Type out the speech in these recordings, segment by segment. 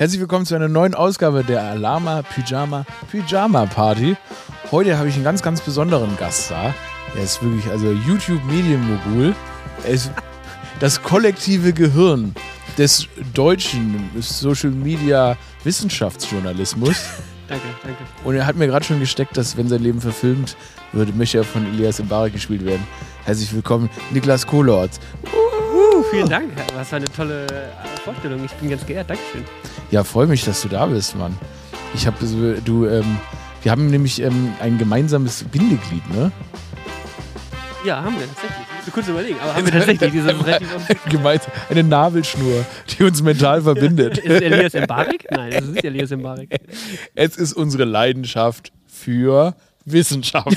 Herzlich willkommen zu einer neuen Ausgabe der Alama Pyjama Pyjama Party. Heute habe ich einen ganz, ganz besonderen Gast da. Er ist wirklich, also YouTube-Medienmogul. Er ist das kollektive Gehirn des deutschen Social Media Wissenschaftsjournalismus. Danke, danke. Und er hat mir gerade schon gesteckt, dass wenn sein Leben verfilmt würde, möchte er von Elias Mbarek gespielt werden. Herzlich willkommen, Niklas Kohlort. Uh, vielen Dank. Was für eine tolle äh, Vorstellung. Ich bin ganz geehrt. Dankeschön. Ja, freue mich, dass du da bist, Mann. Ich habe du, ähm, wir haben nämlich ähm, ein gemeinsames Bindeglied, ne? Ja, haben wir tatsächlich. Ich muss kurz überlegen, aber haben wir tatsächlich diese Gemeinsam eine Nabelschnur, die uns mental verbindet. ist es Elias Mbarek? Nein, es ist nicht Elias Mbarek. Es ist unsere Leidenschaft für Wissenschaft.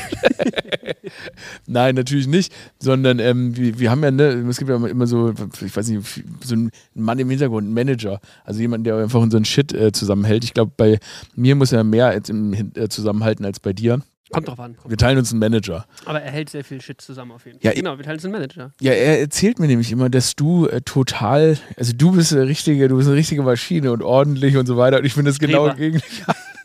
Nein, natürlich nicht, sondern ähm, wir, wir, haben ja, ne, es gibt ja immer so, ich weiß nicht, so einen Mann im Hintergrund, einen Manager, also jemand, der einfach unseren Shit äh, zusammenhält. Ich glaube, bei mir muss er mehr als im, äh, zusammenhalten als bei dir. Kommt drauf an. Wir teilen uns einen Manager. Aber er hält sehr viel Shit zusammen auf jeden Fall. Ja, genau, wir teilen uns einen Manager. Ja, er erzählt mir nämlich immer, dass du äh, total, also du bist eine richtige, du bist eine richtige Maschine und ordentlich und so weiter. Und ich finde das genau gegen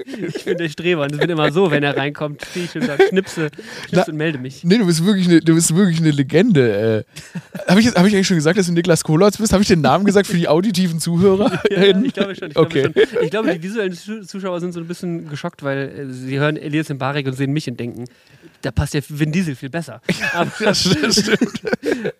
ich bin der Streber und es wird immer so, wenn er reinkommt, stehe ich und sage, schnipse, schnipse und melde mich. Nee, du bist wirklich eine, du bist wirklich eine Legende. Äh. Habe ich, hab ich eigentlich schon gesagt, dass du Niklas Kolotz bist? Habe ich den Namen gesagt für die auditiven Zuhörer? ja, ich glaube schon. Ich, okay. glaube schon. ich glaube, die visuellen Zuschauer sind so ein bisschen geschockt, weil äh, sie hören Elias Mbarek und sehen mich und denken, da passt ja Vin Diesel viel besser. Aber, das stimmt.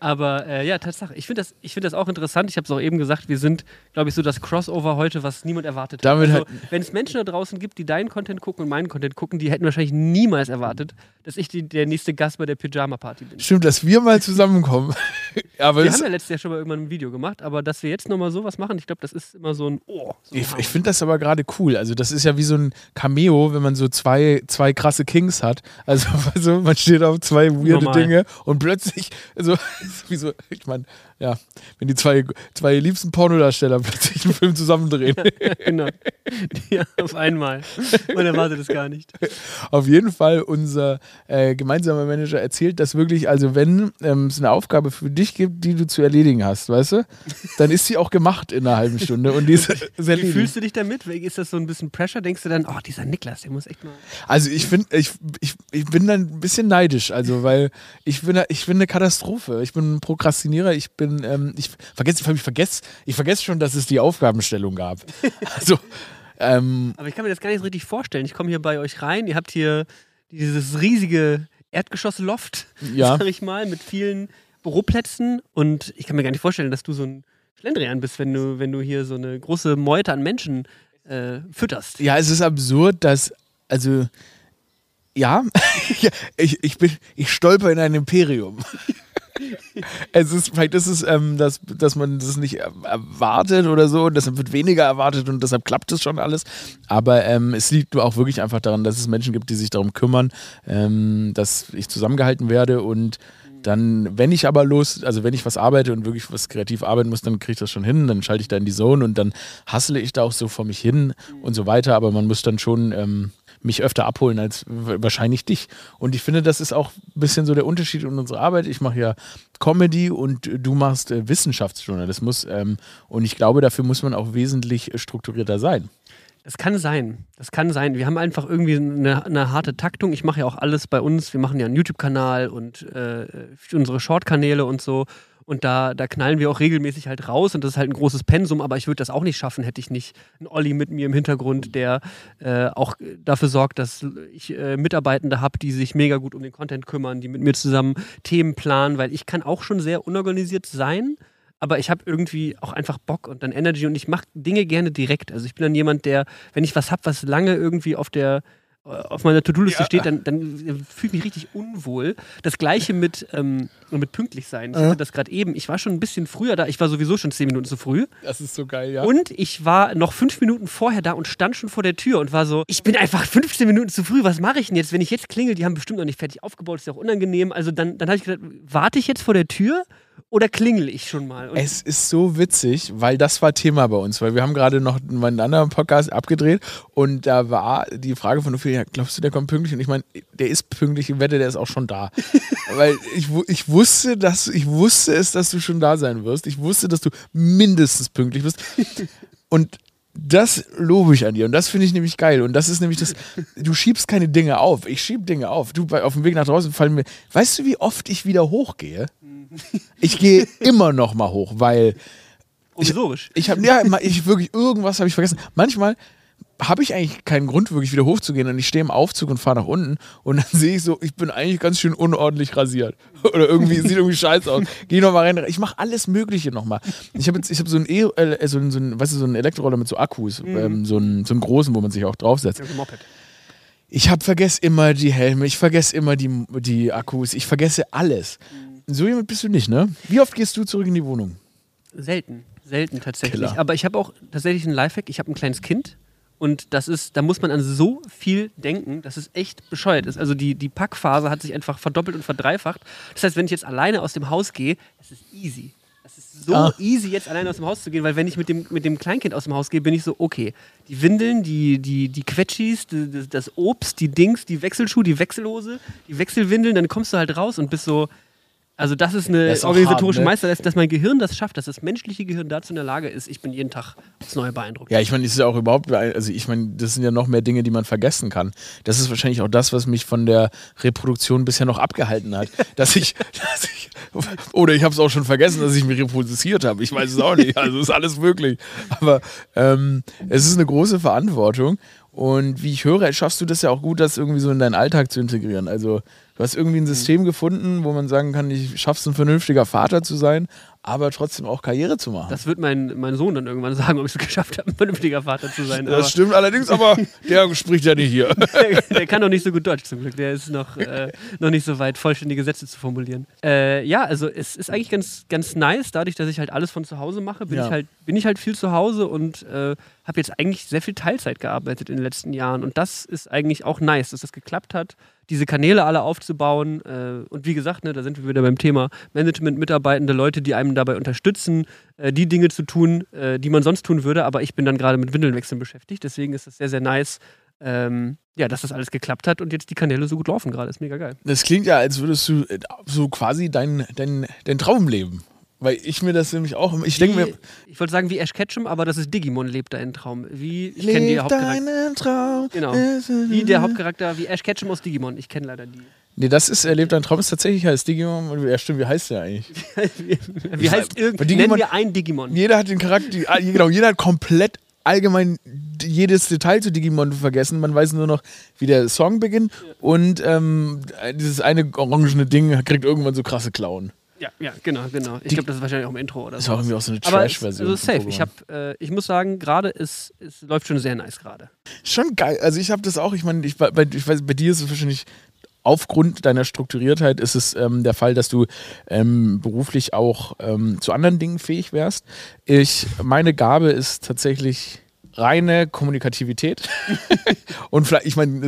aber äh, ja, Tatsache. Ich finde das, find das auch interessant. Ich habe es auch eben gesagt, wir sind, glaube ich, so das Crossover heute, was niemand erwartet hat. Also, wenn es Menschen da draußen gibt, die deinen Content gucken und meinen Content gucken, die hätten wahrscheinlich niemals erwartet, dass ich die, der nächste Gast bei der Pyjama-Party bin. Stimmt, dass wir mal zusammenkommen. aber wir haben ja letztes Jahr schon mal irgendwann ein Video gemacht, aber dass wir jetzt nochmal sowas machen, ich glaube, das ist immer so ein Oh. So ich, ich finde das aber gerade cool. Also, das ist ja wie so ein Cameo, wenn man so zwei, zwei krasse Kings hat. Also, also man steht auf zwei weirde Normal. Dinge und plötzlich, also, wie so, ich meine, ja, wenn die zwei, zwei liebsten Pornodarsteller plötzlich einen Film zusammendrehen. Ja, genau. Ja, auf einmal. Man erwartet es gar nicht. Auf jeden Fall, unser äh, gemeinsamer Manager erzählt, dass wirklich, also wenn ähm, es eine Aufgabe für dich gibt, die du zu erledigen hast, weißt du, dann ist sie auch gemacht in einer halben Stunde. Und die ist, Wie fühlst du dich damit? Ist das so ein bisschen Pressure? Denkst du dann, oh, dieser Niklas, der muss echt mal. Also ich finde, ich, ich, ich bin dann ein bisschen neidisch, also weil ich bin, ich bin eine Katastrophe. Ich bin ein Prokrastinierer, ich bin bin, ähm, ich vergesse, ich vergesse, ich vergesse schon, dass es die Aufgabenstellung gab. Also, ähm, Aber ich kann mir das gar nicht so richtig vorstellen. Ich komme hier bei euch rein, ihr habt hier dieses riesige Erdgeschossloft, ja. sag ich mal, mit vielen Büroplätzen und ich kann mir gar nicht vorstellen, dass du so ein Schlendrian bist, wenn du, wenn du hier so eine große Meute an Menschen äh, fütterst. Ja, es ist absurd, dass, also, ja, ich, ich, bin, ich stolper in ein Imperium es ist, vielleicht ist es, ähm, dass, dass man das nicht erwartet oder so, und deshalb wird weniger erwartet und deshalb klappt es schon alles. Aber ähm, es liegt auch wirklich einfach daran, dass es Menschen gibt, die sich darum kümmern, ähm, dass ich zusammengehalten werde und dann, wenn ich aber los, also wenn ich was arbeite und wirklich was kreativ arbeiten muss, dann kriege ich das schon hin, dann schalte ich da in die Zone und dann hassle ich da auch so vor mich hin und so weiter. Aber man muss dann schon ähm, mich öfter abholen als wahrscheinlich dich. Und ich finde, das ist auch ein bisschen so der Unterschied in unserer Arbeit. Ich mache ja Comedy und du machst äh, Wissenschaftsjournalismus. Ähm, und ich glaube, dafür muss man auch wesentlich strukturierter sein. Das kann sein. Das kann sein. Wir haben einfach irgendwie eine, eine harte Taktung. Ich mache ja auch alles bei uns. Wir machen ja einen YouTube-Kanal und äh, unsere Short-Kanäle und so. Und da, da knallen wir auch regelmäßig halt raus und das ist halt ein großes Pensum, aber ich würde das auch nicht schaffen, hätte ich nicht einen Olli mit mir im Hintergrund, der äh, auch dafür sorgt, dass ich äh, Mitarbeitende habe, die sich mega gut um den Content kümmern, die mit mir zusammen Themen planen, weil ich kann auch schon sehr unorganisiert sein aber ich habe irgendwie auch einfach Bock und dann Energy und ich mache Dinge gerne direkt. Also ich bin dann jemand, der, wenn ich was habe, was lange irgendwie auf der auf meiner To-Do-Liste ja. steht, dann, dann fühle ich mich richtig unwohl. Das gleiche mit, ähm, mit pünktlich sein. Ich hatte das gerade eben. Ich war schon ein bisschen früher da. Ich war sowieso schon zehn Minuten zu früh. Das ist so geil, ja. Und ich war noch fünf Minuten vorher da und stand schon vor der Tür und war so, ich bin einfach 15 Minuten zu früh. Was mache ich denn jetzt? Wenn ich jetzt klingel, die haben bestimmt noch nicht fertig aufgebaut, ist ja auch unangenehm. Also dann, dann habe ich gedacht, warte ich jetzt vor der Tür oder klingel ich schon mal? Und es ist so witzig, weil das war Thema bei uns, weil wir haben gerade noch einen anderen Podcast abgedreht und da war die Frage von Ophelia, glaubst du, der kommt pünktlich? Und ich meine, der ist pünktlich, ich wette, der ist auch schon da. weil ich, ich wusste, dass ich wusste es, dass du schon da sein wirst. Ich wusste, dass du mindestens pünktlich bist. Und Das lobe ich an dir und das finde ich nämlich geil. Und das ist nämlich das, du schiebst keine Dinge auf. Ich schieb Dinge auf. Du, auf dem Weg nach draußen fallen mir, weißt du, wie oft ich wieder hochgehe? Ich gehe immer noch mal hoch, weil Provisorisch. ich habe, ja, ich wirklich, irgendwas habe ich vergessen. Manchmal habe ich eigentlich keinen Grund, wirklich wieder hochzugehen und ich stehe im Aufzug und fahre nach unten und dann sehe ich so, ich bin eigentlich ganz schön unordentlich rasiert. Oder irgendwie, sieht irgendwie scheiße aus. Geh nochmal rein. Ich mache alles Mögliche nochmal. Ich habe jetzt, ich habe so ein e äh, so ein, so ein, weißt du, so einen Elektroroller mit so Akkus, Mhm. ähm, so, einen, so einen großen, wo man sich auch draufsetzt. Ja, so Moped. Ich habe vergesse immer die Helme, ich vergesse immer die, die Akkus, ich vergesse alles. Mhm. So jemand bist du nicht, ne? Wie oft gehst du zurück in die Wohnung? Selten, selten tatsächlich. Killer. Aber ich habe auch tatsächlich einen Lifehack. Ich habe ein kleines Kind und das ist, da muss man an so viel denken, dass es echt bescheuert ist. Also die, die Packphase hat sich einfach verdoppelt und verdreifacht. Das heißt, wenn ich jetzt alleine aus dem Haus gehe, es ist easy. Es ist so Ah. easy, jetzt alleine aus dem Haus zu gehen, weil wenn ich mit dem, mit dem Kleinkind aus dem Haus gehe, bin ich so, okay, die Windeln, die, die, die Quetschis, die, das- das Obst, die Dings, die Wechselschuhe, die Wechselhose, die Wechselwindeln, dann kommst du halt raus und bist so, also das ist eine Das ist organisatorische hart, ne? Meisterleistung, dass mein Gehirn das schafft, dass das menschliche Gehirn dazu in der Lage ist. Ich bin jeden Tag aufs Neue beeindruckt. Ja, ich meine, das ist ja auch überhaupt, also ich meine, das sind ja noch mehr Dinge, die man vergessen kann. Das ist wahrscheinlich auch das, was mich von der Reproduktion bisher noch abgehalten hat. Dass ich, dass ich oder ich habe es auch schon vergessen, dass ich mich reproduziert habe. Ich weiß es auch nicht. Also ist alles möglich. Aber ähm, es ist eine große Verantwortung. Und wie ich höre, schaffst du das ja auch gut, das irgendwie so in deinen Alltag zu integrieren. Also du hast irgendwie ein System gefunden, wo man sagen kann, ich schaff's ein vernünftiger Vater zu sein, aber trotzdem auch Karriere zu machen. Das wird mein, mein Sohn dann irgendwann sagen, ob ich es geschafft habe, ein vernünftiger Vater zu sein. Das stimmt allerdings, aber der spricht ja nicht hier. der, der kann doch nicht so gut Deutsch zum Glück. Der ist noch, äh, noch nicht so weit, vollständige Sätze zu formulieren. Äh, ja, also es ist eigentlich ganz, ganz nice, dadurch, dass ich halt alles von zu Hause mache, bin, Ja. ich, halt, bin ich halt viel zu Hause und äh, habe jetzt eigentlich sehr viel Teilzeit gearbeitet in den letzten Jahren. Und das ist eigentlich auch nice, dass das geklappt hat, diese Kanäle alle aufzubauen. Äh, und wie gesagt, ne, da sind wir wieder beim Thema Management, Mitarbeitende, Leute, die einem dabei unterstützen, äh, die Dinge zu tun, äh, die man sonst tun würde. Aber ich bin dann gerade mit Windelnwechseln beschäftigt. Deswegen ist das sehr, sehr nice, ähm, ja, dass das alles geklappt hat und jetzt die Kanäle so gut laufen gerade. Ist mega geil. Das klingt ja, als würdest du äh, so quasi dein, dein, dein Traum leben. Weil ich mir das nämlich auch, ich denke mir, ich wollte sagen wie Ash Ketchum, aber das ist Digimon lebt deinen Traum. Wie ich kenne die Hauptcharakter. deinen Traum. Genau. Wie der Hauptcharakter, wie Ash Ketchum aus Digimon. Ich kenne leider die. Nee, das ist, er lebt dein Traum ist tatsächlich heißt Digimon. Ja, stimmt, wie heißt der eigentlich? wie, wie heißt Bei irgend? Digimon- Nennen wir ein Digimon. Jeder hat den Charakter, ah, genau, jeder hat komplett allgemein jedes Detail zu Digimon vergessen. Man weiß nur noch, wie der Song beginnt und ähm, dieses eine orangene Ding kriegt irgendwann so krasse Klauen. Ja, ja, genau, genau. Ich glaube, das ist wahrscheinlich auch im Intro oder Das ist so. auch irgendwie auch so eine Trash-Version. also safe. Ich, hab, äh, ich muss sagen, gerade ist es läuft schon sehr nice gerade. Schon geil. Also ich habe das auch, ich meine, ich, bei, ich weiß, bei dir ist es wahrscheinlich aufgrund deiner Strukturiertheit ist es ähm, der Fall, dass du ähm, beruflich auch ähm, zu anderen Dingen fähig wärst. Ich, meine Gabe ist tatsächlich reine Kommunikativität. Und vielleicht, ich meine,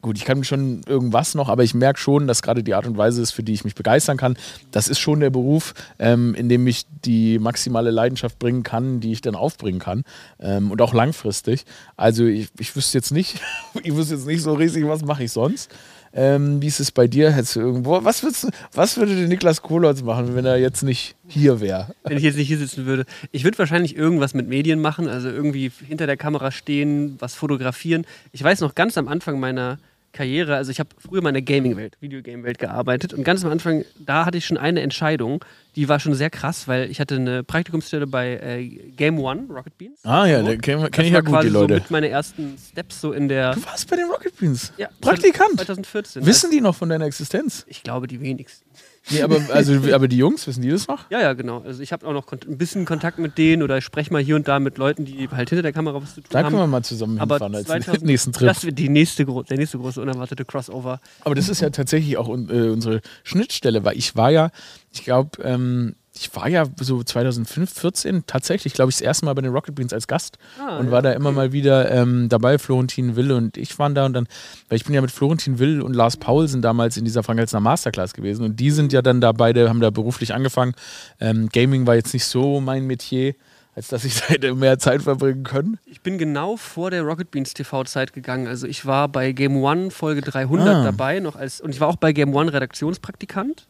gut, ich kann schon irgendwas noch, aber ich merke schon, dass gerade die Art und Weise ist, für die ich mich begeistern kann. Das ist schon der Beruf, ähm, in dem ich die maximale Leidenschaft bringen kann, die ich dann aufbringen kann. Ähm, und auch langfristig. Also ich, ich wüsste jetzt nicht, ich wüsste jetzt nicht so riesig, was mache ich sonst. Ähm, wie ist es bei dir? Hättest du irgendwo, was, würdest was würde Niklas Kohlholz machen, wenn er jetzt nicht hier wäre? Wenn ich jetzt nicht hier sitzen würde. Ich würde wahrscheinlich irgendwas mit Medien machen, also irgendwie hinter der Kamera stehen, was fotografieren. Ich weiß noch ganz am Anfang meiner Karriere, also ich habe früher mal in der Gaming-Welt, Videogame-Welt gearbeitet und ganz am Anfang, da hatte ich schon eine Entscheidung, die war schon sehr krass, weil ich hatte eine Praktikumsstelle bei äh, Game One, Rocket Beans. Ah ja, da kenne kenn ich ja gut, die Leute. So mit meine ersten Steps so in der du warst bei den Rocket Beans. ja, Praktikant. 2014. Wissen die noch von deiner Existenz? Ich glaube, die wenigsten. Nee, aber, also, aber die Jungs, wissen die das noch? Ja, ja, genau. Also ich habe auch noch ein bisschen Kontakt mit denen oder ich spreche mal hier und da mit Leuten, die halt hinter der Kamera was zu tun Da haben. können wir mal zusammen Aber hinfahren als 2000 nächsten Trip. Das wird die nächste, der nächste große unerwartete Crossover. Aber das ist ja tatsächlich auch un- äh, unsere Schnittstelle, weil ich war ja, ich glaube, ähm, ich war ja so 2005, 14 tatsächlich, glaube ich, das erste Mal bei den Rocket Beans als Gast Ah, und ja, war da immer mal wieder ähm, dabei. Florentin Will und ich waren da und dann, weil ich bin ja mit Florentin Will und Lars Paulsen damals in dieser Frank Elstner Masterclass gewesen und die sind ja dann da beide, haben da beruflich angefangen. Ähm, Gaming war jetzt nicht so mein Metier, als dass ich da hätte mehr Zeit verbringen können. Ich bin genau vor der Rocket Beans TV-Zeit gegangen. Also ich war bei Game One Folge 300 Ah. dabei noch als und ich war auch bei Game One Redaktionspraktikant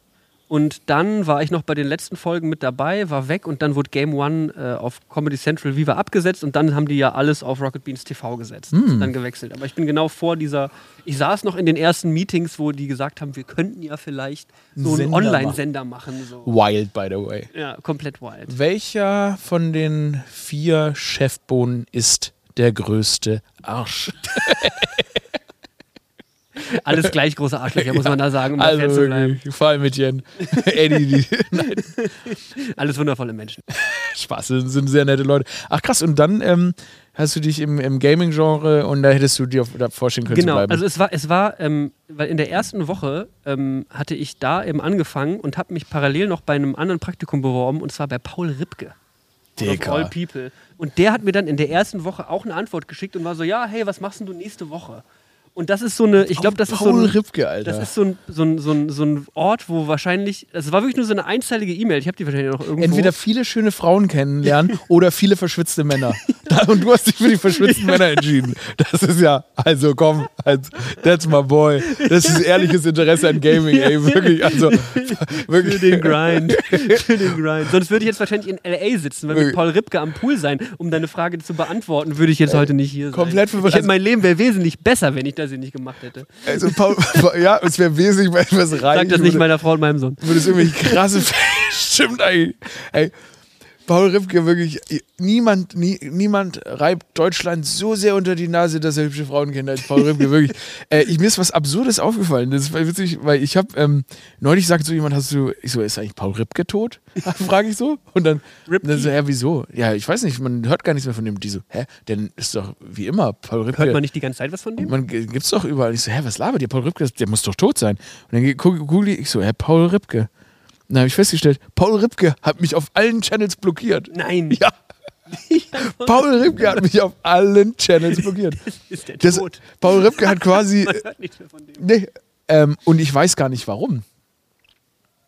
Und dann war ich noch bei den letzten Folgen mit dabei, war weg und dann wurde Game One äh, auf Comedy Central Viva abgesetzt und dann haben die ja alles auf Rocket Beans TV gesetzt. Hm. Dann gewechselt. Aber ich bin genau vor dieser. Ich saß noch in den ersten Meetings, wo die gesagt haben, wir könnten ja vielleicht so einen Sender Online-Sender machen. So. Wild, by the way. Ja, komplett wild. Welcher von den vier Chefbohnen ist der größte Arsch? Alles gleich große Arschlöcher, muss man da sagen, um also zu bleiben. vor allem mit Jen. Eddie, die, Alles wundervolle Menschen. Spaß, das sind sehr nette Leute. Ach krass, und dann ähm, hast du dich im, im Gaming-Genre und da hättest du dir vorstellen können zu Genau, bleiben. also es war, es war, ähm, weil in der ersten Woche ähm, hatte ich da eben angefangen und habe mich parallel noch bei einem anderen Praktikum beworben und zwar bei Paul Ripke. Dicker. all people. Und der hat mir dann in der ersten Woche auch eine Antwort geschickt und war so, ja, hey, was machst denn du nächste Woche? Und das ist so eine, ich glaube, das ist so ein, Ripke, Alter. das ist so ein, so, ein, so, ein, so ein Ort, wo wahrscheinlich, es war wirklich nur so eine einzeilige E-Mail, ich habe die wahrscheinlich noch irgendwo. Entweder viele schöne Frauen kennenlernen oder viele verschwitzte Männer. Da- Und du hast dich für die verschwitzten Männer entschieden. Das ist ja, also komm, also, that's my boy. Das ist ehrliches Interesse an Gaming, ey, wirklich. Also, für wirklich. den Grind. für den Grind. Sonst würde ich jetzt wahrscheinlich in L.A. sitzen, weil mit Wirklich. Paul Ripke am Pool sein, um deine Frage zu beantworten, würde ich jetzt heute nicht hier sein. komplett verwirrt. Ich hätte, mein Leben wäre wesentlich besser, wenn ich das hier nicht gemacht hätte. Also, Paul, ja, es wäre wesentlich mal etwas rein. Sag das nicht meiner Frau und meinem Sohn. Würde es irgendwie krasse. Stimmt eigentlich. Ey, Paul Ripke, wirklich, niemand, nie, niemand reibt Deutschland so sehr unter die Nase, dass er hübsche Frauen kennt als Paul Ripke, wirklich. Äh, ich, mir ist was Absurdes aufgefallen. Das war witzig, weil ich habe, ähm, neulich sagt so jemand, hast du, ich so, ist eigentlich Paul Ripke tot? Frage ich so. Und dann, Ripke? dann so, ja, wieso? Ja, ich weiß nicht, man hört gar nichts mehr von dem. Die so, hä? Denn ist doch wie immer, Paul Ripke. Hört man nicht die ganze Zeit was von dem? Man gibt's doch überall. Ich so, hä, was labert ihr? Paul Ripke, der muss doch tot sein. Und dann google ich, ich so, hä, Paul Ripke. Dann habe ich festgestellt, Paul Ripke hat mich auf allen Channels blockiert. Nein. Ja, Paul Ripke hat mich auf allen Channels blockiert. Ist der Das, tot? Paul Ripke hat quasi, Man hört nichts mehr von dem. nee, ähm, und ich weiß gar nicht warum.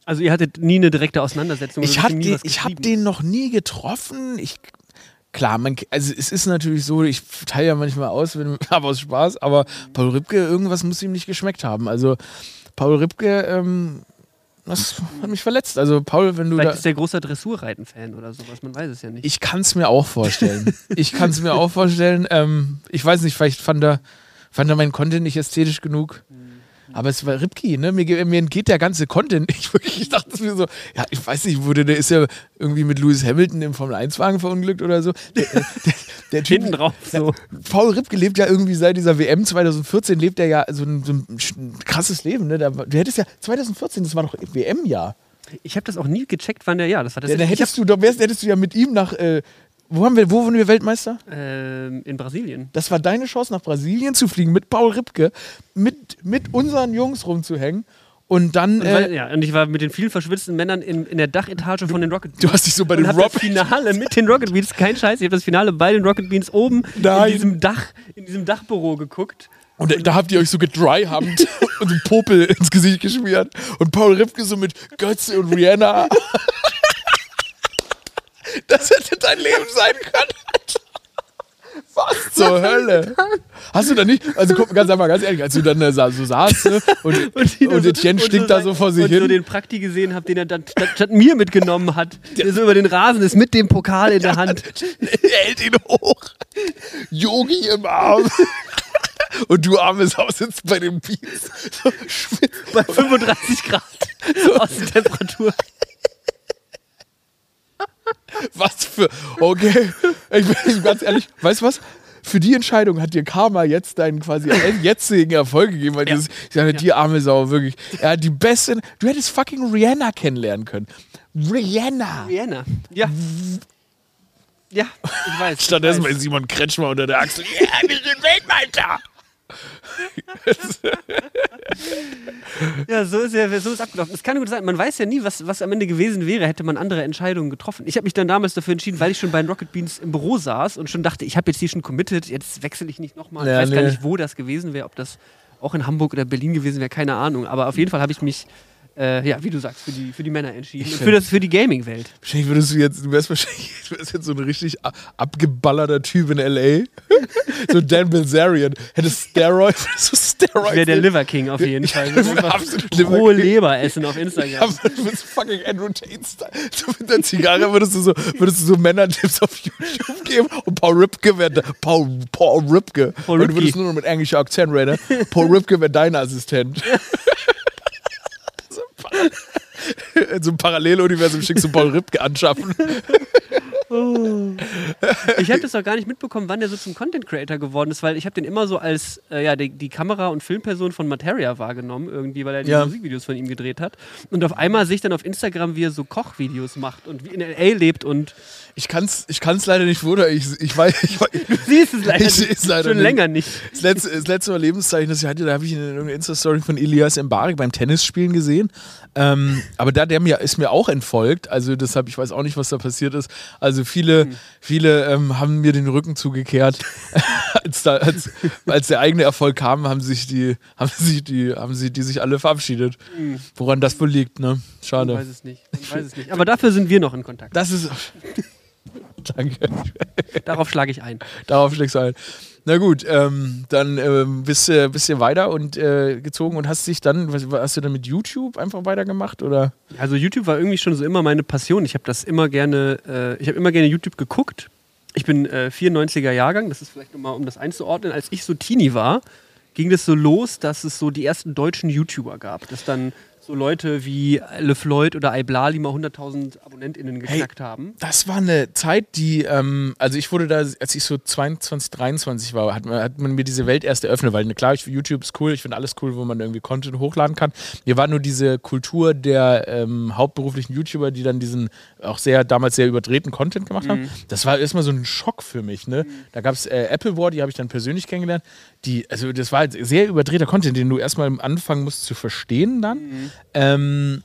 Also ihr hattet nie eine direkte Auseinandersetzung? Ich habe den, ich hab geschrieben? den noch nie getroffen. Ich, klar, man, also es ist natürlich so, ich teile ja manchmal aus, wenn, aber aus Spaß, aber Paul Ripke, irgendwas muss ihm nicht geschmeckt haben. Also Paul Ripke, ähm, das hat mich verletzt. Also Paul, wenn du Vielleicht da... ist der großer Dressurreiten-Fan oder sowas, man weiß es ja nicht. Ich kann es mir auch vorstellen. ich kann es mir auch vorstellen. Ähm, ich weiß nicht, vielleicht fand er, fand er meinen Content nicht ästhetisch genug. Aber es war Ripki, ne? Mir, mir entgeht der ganze Content. Ich, wirklich, ich dachte mir so, ja, ich weiß nicht, wurde der ist ja irgendwie mit Lewis Hamilton im Formel-1-Wagen verunglückt oder so. Der, der, der Typ, Hinten drauf so. Paul Ripke lebt ja irgendwie seit dieser WM 2014, lebt er ja so ein, so ein krasses Leben. Ne? Da, du hättest ja 2014, das war doch WM-Jahr. Ich habe das auch nie gecheckt, wann der, ja, das war das Ja, da ich hättest du, da wärst, hättest du ja mit ihm nach, äh, wo haben wir, wo wurden wir Weltmeister? ähm, in Brasilien. Das war deine Chance, nach Brasilien zu fliegen mit Paul Ripke, mit, mit unseren Jungs rumzuhängen und dann. Und, weil, Äh, ja, und ich war mit den vielen verschwitzten Männern in, in der Dachetage von den Rocket Beans. du hast dich so bei den Rob. das Finale mit den Rocket Beans, kein Scheiß, ich habe das Finale bei den Rocket Beans oben Nein. in diesem Dach, in diesem Dachbüro geguckt. Und da, da habt ihr euch so gedryhammt und so Popel ins Gesicht geschmiert. Und Paul Ripke so mit Götze und Rihanna. Das hätte dein Leben sein können. Was zur Hölle? Hast du da nicht, also guck, ganz einfach, ganz ehrlich, als du dann da so saßt ne, und, und, die da so- Etienne und stinkt da so vor sich und hin. so den Prakti gesehen habe, den er dann statt, statt mir mitgenommen hat, der so über den Rasen ist mit dem Pokal in der Hand. er hält ihn hoch. Yogi im Arm. Und du armes Haus sitzt bei dem Beats. So. Bei 35 Grad Außentemperatur. Was für. Okay. Ich bin ganz ehrlich, weißt du was? Für die Entscheidung hat dir Karma jetzt deinen quasi jetzigen Erfolg gegeben, weil Ja. dieses, ich sage, die arme Sau, wirklich. Er hat die beste. Du hättest fucking Rihanna kennenlernen können. Rihanna. Vienna. Ja. Ja, ich weiß. Stattdessen bei. Simon Kretschmer unter der Achsel. Ja, wir sind Weltmeister. Ja, so ist er, so ist abgelaufen. Es kann gut sein, man weiß ja nie, was, was am Ende gewesen wäre, hätte man andere Entscheidungen getroffen. Ich habe mich dann damals dafür entschieden, weil ich schon bei den Rocket Beans im Büro saß und schon dachte, ich habe jetzt hier schon committed, jetzt wechsle ich nicht nochmal. Ja, ich weiß gar nee. nicht, wo das gewesen wäre, ob das auch in Hamburg oder Berlin gewesen wäre, keine Ahnung. Aber auf jeden Fall habe ich mich äh, ja, wie du sagst, für die, für die Männer entschieden. Und für, das, für die Gaming-Welt. Wahrscheinlich würdest du jetzt, du wärst wahrscheinlich du wärst jetzt so ein richtig abgeballerter Typ in L.A. so Dan Bilzerian. Hättest Steroid, so Steroid. Wäre der Liver King auf jeden Fall. Absolut Liver rohe. Leber essen auf Ja, Instagram. du bist fucking Andrew Tate-Style. So mit der Zigarre würdest du so, würdest du so Männertipps auf YouTube geben und Paul Ripke wäre Paul, Paul Ripke. Paul Und du Ripke. würdest nur noch mit englischer Akzent reden. Paul Ripke wäre dein Assistent. In so einem Paralleluniversum schickst du Paul Ripke anschaffen. Ich habe das auch gar nicht mitbekommen, wann der so zum Content Creator geworden ist, weil ich habe den immer so als äh, ja, die, die Kamera- und Filmperson von Materia wahrgenommen, irgendwie, weil er die Ja. Musikvideos von ihm gedreht hat. Und auf einmal sehe ich dann auf Instagram, wie er so Kochvideos macht und wie in L.A. lebt und Ich kann's, ich kann's leider nicht, Bruder. Ich, ich weiß, ich, weiß- siehst es leider Ich nicht. seh's leider schon nicht. länger nicht. Das letzte, das letzte Mal Lebenszeichen, das ich hatte, da habe ich in irgendeiner Insta-Story von Elias Mbarek beim Tennisspielen gesehen. Ähm, aber da der mir ist mir auch entfolgt. Also deshalb, ich weiß auch nicht, was da passiert ist. Also viele, Hm. viele ähm, haben mir den Rücken zugekehrt. als, da, als, als der eigene Erfolg kam, haben sich die, haben sich die, haben sie die sich alle verabschiedet. Woran das wohl liegt, ne? Man Hm. weiß Schade. es nicht. Man weiß es nicht. Aber dafür sind wir noch in Kontakt. Das ist. Danke. Darauf schlage ich ein. Darauf schlägst du ein. Na gut, ähm, dann ähm, bist du bist du weiter und äh, gezogen und hast dich dann, hast du dann mit YouTube einfach weitergemacht oder? Also YouTube war irgendwie schon so immer meine Passion. Ich habe das immer gerne, äh, ich habe immer gerne YouTube geguckt. Ich bin äh, 94er Jahrgang, das ist vielleicht nochmal, um das einzuordnen. Als ich so Teenie war, ging das so los, dass es so die ersten deutschen YouTuber gab. Dass dann so Leute wie LeFloid oder Iblali mal 100.000 AbonnentInnen geknackt haben. Das war eine Zeit, die, ähm, also ich wurde da, als ich so 22, 23 war, hat man, hat man mir diese Welt erst eröffnet, weil ne, klar, ich, YouTube ist cool, ich finde alles cool, wo man irgendwie Content hochladen kann. Mir war nur diese Kultur der ähm, hauptberuflichen YouTuber, die dann diesen auch sehr, damals sehr überdrehten Content gemacht haben. Das war erstmal so ein Schock für mich. Ne? Da gab es äh, Apple War, die habe ich dann persönlich kennengelernt. Die, also das war halt sehr überdrehter Content, den du erstmal anfangen musst zu verstehen dann. Ähm,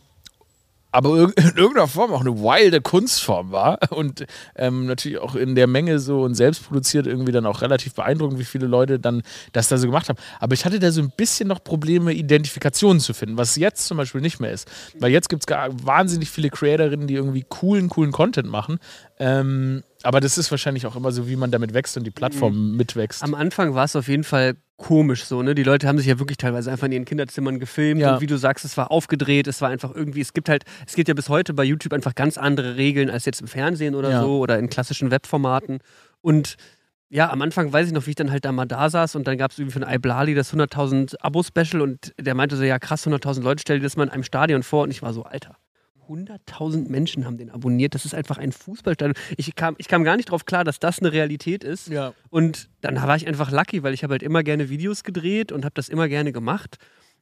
aber in irgendeiner Form auch eine wilde Kunstform war und ähm, natürlich auch in der Menge so und selbst produziert irgendwie dann auch relativ beeindruckend, wie viele Leute dann das da so gemacht haben. Aber ich hatte da so ein bisschen noch Probleme, Identifikationen zu finden, was jetzt zum Beispiel nicht mehr ist. Weil jetzt gibt es wahnsinnig viele Creatorinnen, die irgendwie coolen, coolen Content machen. Ähm, aber das ist wahrscheinlich auch immer so, wie man damit wächst und die Plattform mitwächst. Am Anfang war es auf jeden Fall komisch so, ne? Die Leute haben sich ja wirklich teilweise einfach in ihren Kinderzimmern gefilmt Ja. und wie du sagst, es war aufgedreht, es war einfach irgendwie, es gibt halt, es gibt ja bis heute bei YouTube einfach ganz andere Regeln als jetzt im Fernsehen oder Ja. so oder in klassischen Webformaten und ja, am Anfang weiß ich noch, wie ich dann halt da mal da saß und dann gab es irgendwie von Iblali das 100.000 Abo-Special und der meinte so, ja krass, 100.000 Leute, stell dir das mal in einem Stadion vor und ich war so, Alter, 100.000 Menschen haben den abonniert, das ist einfach ein Fußballstadion. Ich kam, ich kam gar nicht drauf klar, dass das eine Realität ist. ja. Und dann war ich einfach lucky, weil ich habe halt immer gerne Videos gedreht und habe das immer gerne gemacht.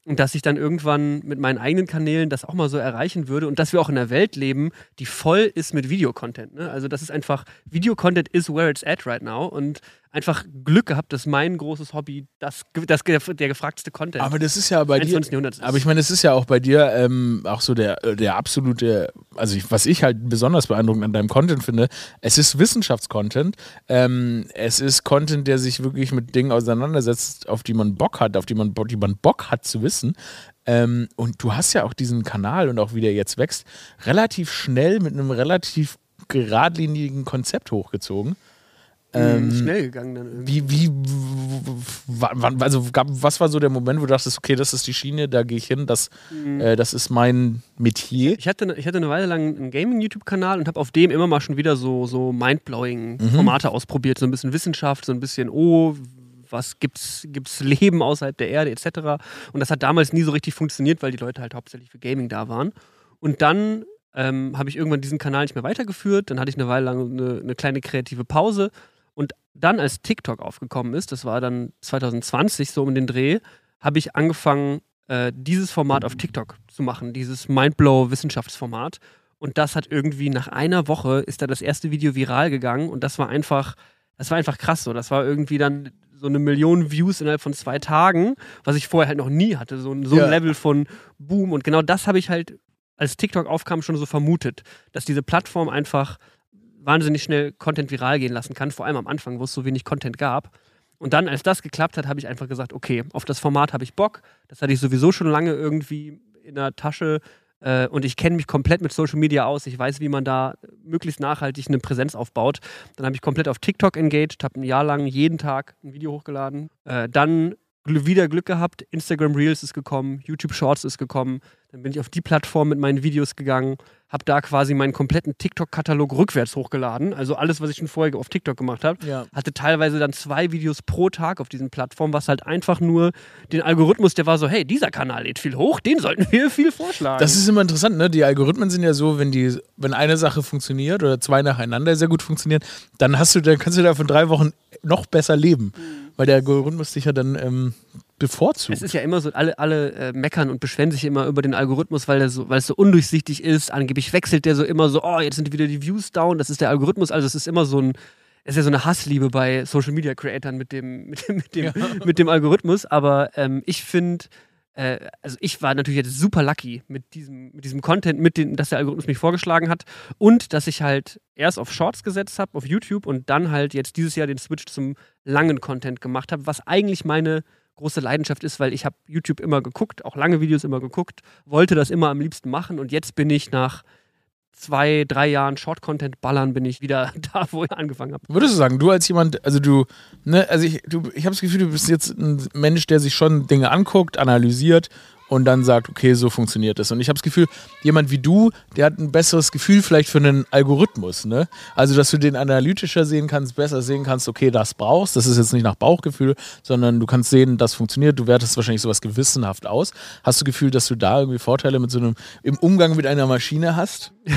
Und dass ich dann irgendwann mit meinen eigenen Kanälen das auch mal so erreichen würde und dass wir auch in einer Welt leben, die voll ist mit Videocontent. Ne? Also das ist einfach, Videocontent is where it's at right now und einfach Glück gehabt, dass mein großes Hobby das, das der, der gefragteste Content Aber das ist ja bei dir. 21. Jahrhunderts ist. Aber ich meine, es ist ja auch bei dir ähm, auch so der, der absolute, also ich, was ich halt besonders beeindruckend an deinem Content finde, es ist Wissenschaftscontent. Ähm, es ist Content, der sich wirklich mit Dingen auseinandersetzt, auf die man Bock hat, auf die man, die man Bock hat zu wissen. Ähm, und du hast ja auch diesen Kanal und auch wie der jetzt wächst, relativ schnell mit einem relativ geradlinigen Konzept hochgezogen. Ähm, schnell gegangen dann irgendwie. Wie, wie, wann, also gab, was war so der Moment, wo du dachtest, okay, das ist die Schiene, da gehe ich hin, das, äh, das ist mein Metier? Ich hatte, ich hatte eine Weile lang einen Gaming-YouTube-Kanal und habe auf dem immer mal schon wieder so, so Mhm. mindblowing-Formate ausprobiert. So ein bisschen Wissenschaft, so ein bisschen, oh, was gibt's, gibt's Leben außerhalb der Erde, etc. Und das hat damals nie so richtig funktioniert, weil die Leute halt hauptsächlich für Gaming da waren. Und dann ähm, habe ich irgendwann diesen Kanal nicht mehr weitergeführt. Dann hatte ich eine Weile lang eine, eine kleine kreative Pause. Und dann, als TikTok aufgekommen ist, das war dann 2020 so um den Dreh, habe ich angefangen, äh, dieses Format auf TikTok zu machen, dieses Mindblow-Wissenschaftsformat. Und das hat irgendwie nach einer Woche ist da das erste Video viral gegangen und das war einfach, das war einfach krass so. Das war irgendwie dann so eine Million Views innerhalb von zwei Tagen, was ich vorher halt noch nie hatte. So, ein- so Ja. ein Level von Boom. Und genau das habe ich halt, als TikTok aufkam, schon so vermutet, dass diese Plattform einfach wahnsinnig schnell Content viral gehen lassen kann, vor allem am Anfang, wo es so wenig Content gab. Und dann, als das geklappt hat, habe ich einfach gesagt, okay, auf das Format habe ich Bock. Das hatte ich sowieso schon lange irgendwie in der Tasche. Äh, und ich kenne mich komplett mit Social Media aus. Ich weiß, wie man da möglichst nachhaltig eine Präsenz aufbaut. Dann habe ich komplett auf TikTok engaged, habe ein Jahr lang jeden Tag ein Video hochgeladen. Äh, dann wieder Glück gehabt, Instagram Reels ist gekommen, YouTube Shorts ist gekommen. Dann bin ich auf die Plattform mit meinen Videos gegangen, habe da quasi meinen kompletten TikTok-Katalog rückwärts hochgeladen. Also alles, was ich schon vorher auf TikTok gemacht habe. Ja. Hatte teilweise dann zwei Videos pro Tag auf diesen Plattformen, was halt einfach nur den Algorithmus, der war so, hey, dieser Kanal lädt viel hoch, den sollten wir viel vorschlagen. Das ist immer interessant, ne? Die Algorithmen sind ja so, wenn die, wenn eine Sache funktioniert oder zwei nacheinander sehr gut funktionieren, dann hast du, dann kannst du da von drei Wochen noch besser leben. Weil der Algorithmus dich ja dann ähm, bevorzugt. Es ist ja immer so, alle, alle äh, meckern und beschweren sich immer über den Algorithmus, weil, der so, weil es so undurchsichtig ist. Angeblich wechselt der so immer so, oh, jetzt sind wieder die Views down, das ist der Algorithmus. Also es ist immer so ein, es ist ja so eine Hassliebe bei Social Media Creatern mit dem, mit dem, mit dem, Ja. mit dem Algorithmus. Aber ähm, ich finde, äh, also ich war natürlich jetzt super lucky mit diesem, mit diesem Content, mit dem, dass der Algorithmus mich vorgeschlagen hat und dass ich halt erst auf Shorts gesetzt habe, auf YouTube und dann halt jetzt dieses Jahr den Switch zum langen Content gemacht habe, was eigentlich meine große Leidenschaft ist, weil ich habe YouTube immer geguckt, auch lange Videos immer geguckt, wollte das immer am liebsten machen und jetzt bin ich nach zwei, drei Jahren Short-Content ballern, bin ich wieder da, wo ich angefangen habe. Würdest du sagen, du als jemand, also du, ne, also ich, du, ich habe das Gefühl, du bist jetzt ein Mensch, der sich schon Dinge anguckt, analysiert und dann sagt, okay, so funktioniert das. Und ich habe das Gefühl, jemand wie du, der hat ein besseres Gefühl vielleicht für einen Algorithmus, ne? Also, dass du den analytischer sehen kannst, besser sehen kannst, okay, das brauchst, das ist jetzt nicht nach Bauchgefühl, sondern du kannst sehen, das funktioniert, du wertest wahrscheinlich sowas gewissenhaft aus. Hast du Gefühl, dass du da irgendwie Vorteile mit so einem, im Umgang mit einer Maschine hast?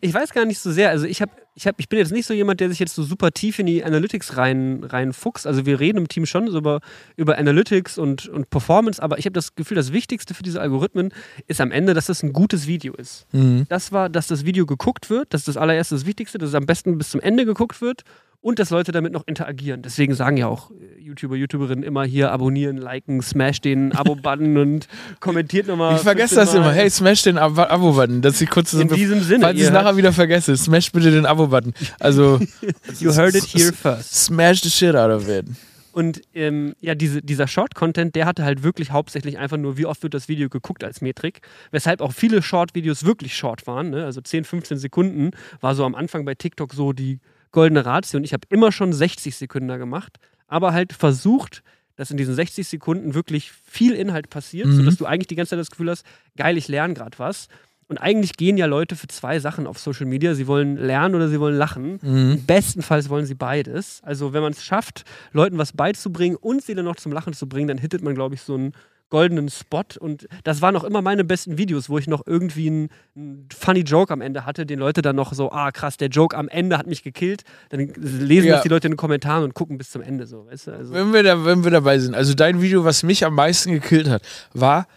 Ich weiß gar nicht so sehr. Also ich habe, ich habe, ich bin jetzt nicht so jemand, der sich jetzt so super tief in die Analytics rein, rein fuchst. Also wir reden im Team schon so über, über Analytics und, und Performance, aber ich habe das Gefühl, das Wichtigste für diese Algorithmen ist am Ende, dass das ein gutes Video ist. Mhm. Das war, dass das Video geguckt wird, das ist das allererste, das Wichtigste, dass es am besten bis zum Ende geguckt wird und dass Leute damit noch interagieren. Deswegen sagen ja auch äh, YouTuber, YouTuberinnen immer hier abonnieren, liken, smash den Abo-Button und kommentiert nochmal. Ich vergesse 15 das immer. Mal. Hey, smash den Abo- Abo-Button, dass ich kurz In diesem Sinne, falls ich es nachher wieder vergesse, smash bitte den Abo-Button. Also you heard it here first. smash the shit out of it. Und ähm, ja, diese, dieser Short-Content, der hatte halt wirklich hauptsächlich einfach nur, wie oft wird das Video geguckt als Metrik. Weshalb auch viele Short-Videos wirklich short waren. Ne? Also 10, 15 Sekunden war so am Anfang bei TikTok so die goldene Ratio. Und ich habe immer schon 60 Sekunden gemacht, aber halt versucht, dass in diesen 60 Sekunden wirklich viel Inhalt passiert, Mhm. sodass du eigentlich die ganze Zeit das Gefühl hast, geil, ich lerne gerade was. Und eigentlich gehen ja Leute für zwei Sachen auf Social Media. Sie wollen lernen oder sie wollen lachen. Mhm. Bestenfalls wollen sie beides. Also wenn man es schafft, Leuten was beizubringen und sie dann noch zum Lachen zu bringen, dann hittet man, glaube ich, so einen goldenen Spot. Und das waren auch immer meine besten Videos, wo ich noch irgendwie einen, einen funny Joke am Ende hatte, den Leute dann noch so, ah krass, der Joke am Ende hat mich gekillt. Dann lesen Ja. das die Leute in den Kommentaren und gucken bis zum Ende so, weißt du? Also, Wenn wir, da, wenn wir dabei sind, also dein Video, was mich am meisten gekillt hat, war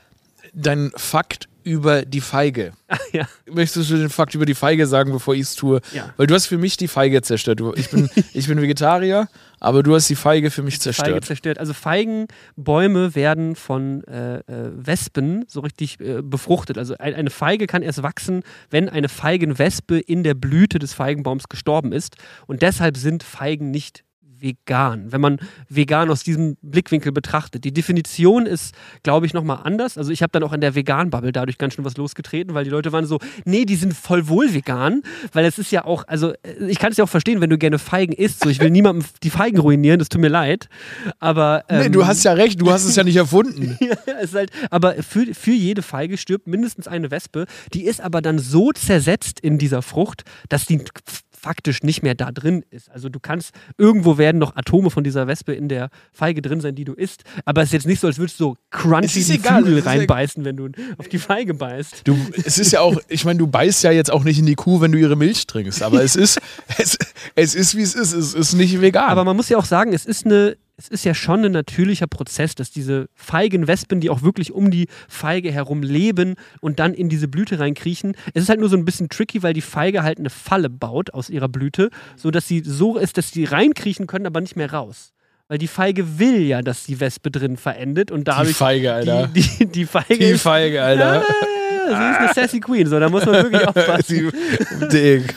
dein Fakt über die Feige. ja. Möchtest du den Fakt über die Feige sagen, bevor ich es tue? Ja. Weil du hast für mich die Feige zerstört. Ich bin, ich bin Vegetarier, aber du hast die Feige für mich Feige zerstört. zerstört. Also Feigenbäume werden von äh, äh, Wespen so richtig äh, befruchtet. Also ein, eine Feige kann erst wachsen, wenn eine Feigenwespe in der Blüte des Feigenbaums gestorben ist. Und deshalb sind Feigen nicht vegan, wenn man vegan aus diesem Blickwinkel betrachtet. Die Definition ist, glaube ich, nochmal anders. Also ich habe dann auch in der Vegan-Bubble dadurch ganz schön was losgetreten, weil die Leute waren so, nee, die sind voll wohl vegan, weil es ist ja auch, also äh, ich kann es ja auch verstehen, wenn du gerne Feigen isst, so ich will niemandem die Feigen ruinieren, das tut mir leid, aber... nee, ähm, du hast ja recht, du hast es ja nicht erfunden. ja, es ist halt, aber für, für jede Feige stirbt mindestens eine Wespe. Die ist aber dann so zersetzt in dieser Frucht, dass die faktisch nicht mehr da drin ist. Also du kannst, irgendwo werden noch Atome von dieser Wespe in der Feige drin sein, die du isst. Aber es ist jetzt nicht so, als würdest du so crunchy die egal, Flügel reinbeißen, wenn du auf die Feige beißt. Du, es ist ja auch, ich meine, du beißt ja jetzt auch nicht in die Kuh, wenn du ihre Milch trinkst, aber es ist, es, es ist wie es ist, es ist nicht vegan. Aber man muss ja auch sagen, es ist eine, es ist ja schon ein natürlicher Prozess, dass diese feigen Wespen, die auch wirklich um die Feige herum leben und dann in diese Blüte reinkriechen. Es ist halt nur so ein bisschen tricky, weil die Feige halt eine Falle baut aus ihrer Blüte, sodass sie so ist, dass sie reinkriechen können, aber nicht mehr raus. Weil die Feige will ja, dass die Wespe drin verendet und die dadurch Feige, Alter. die, die, die Feige Die ist, Feige, ja, Alter. sie ist eine sassy Queen, so da muss man wirklich aufpassen. Die- Dick.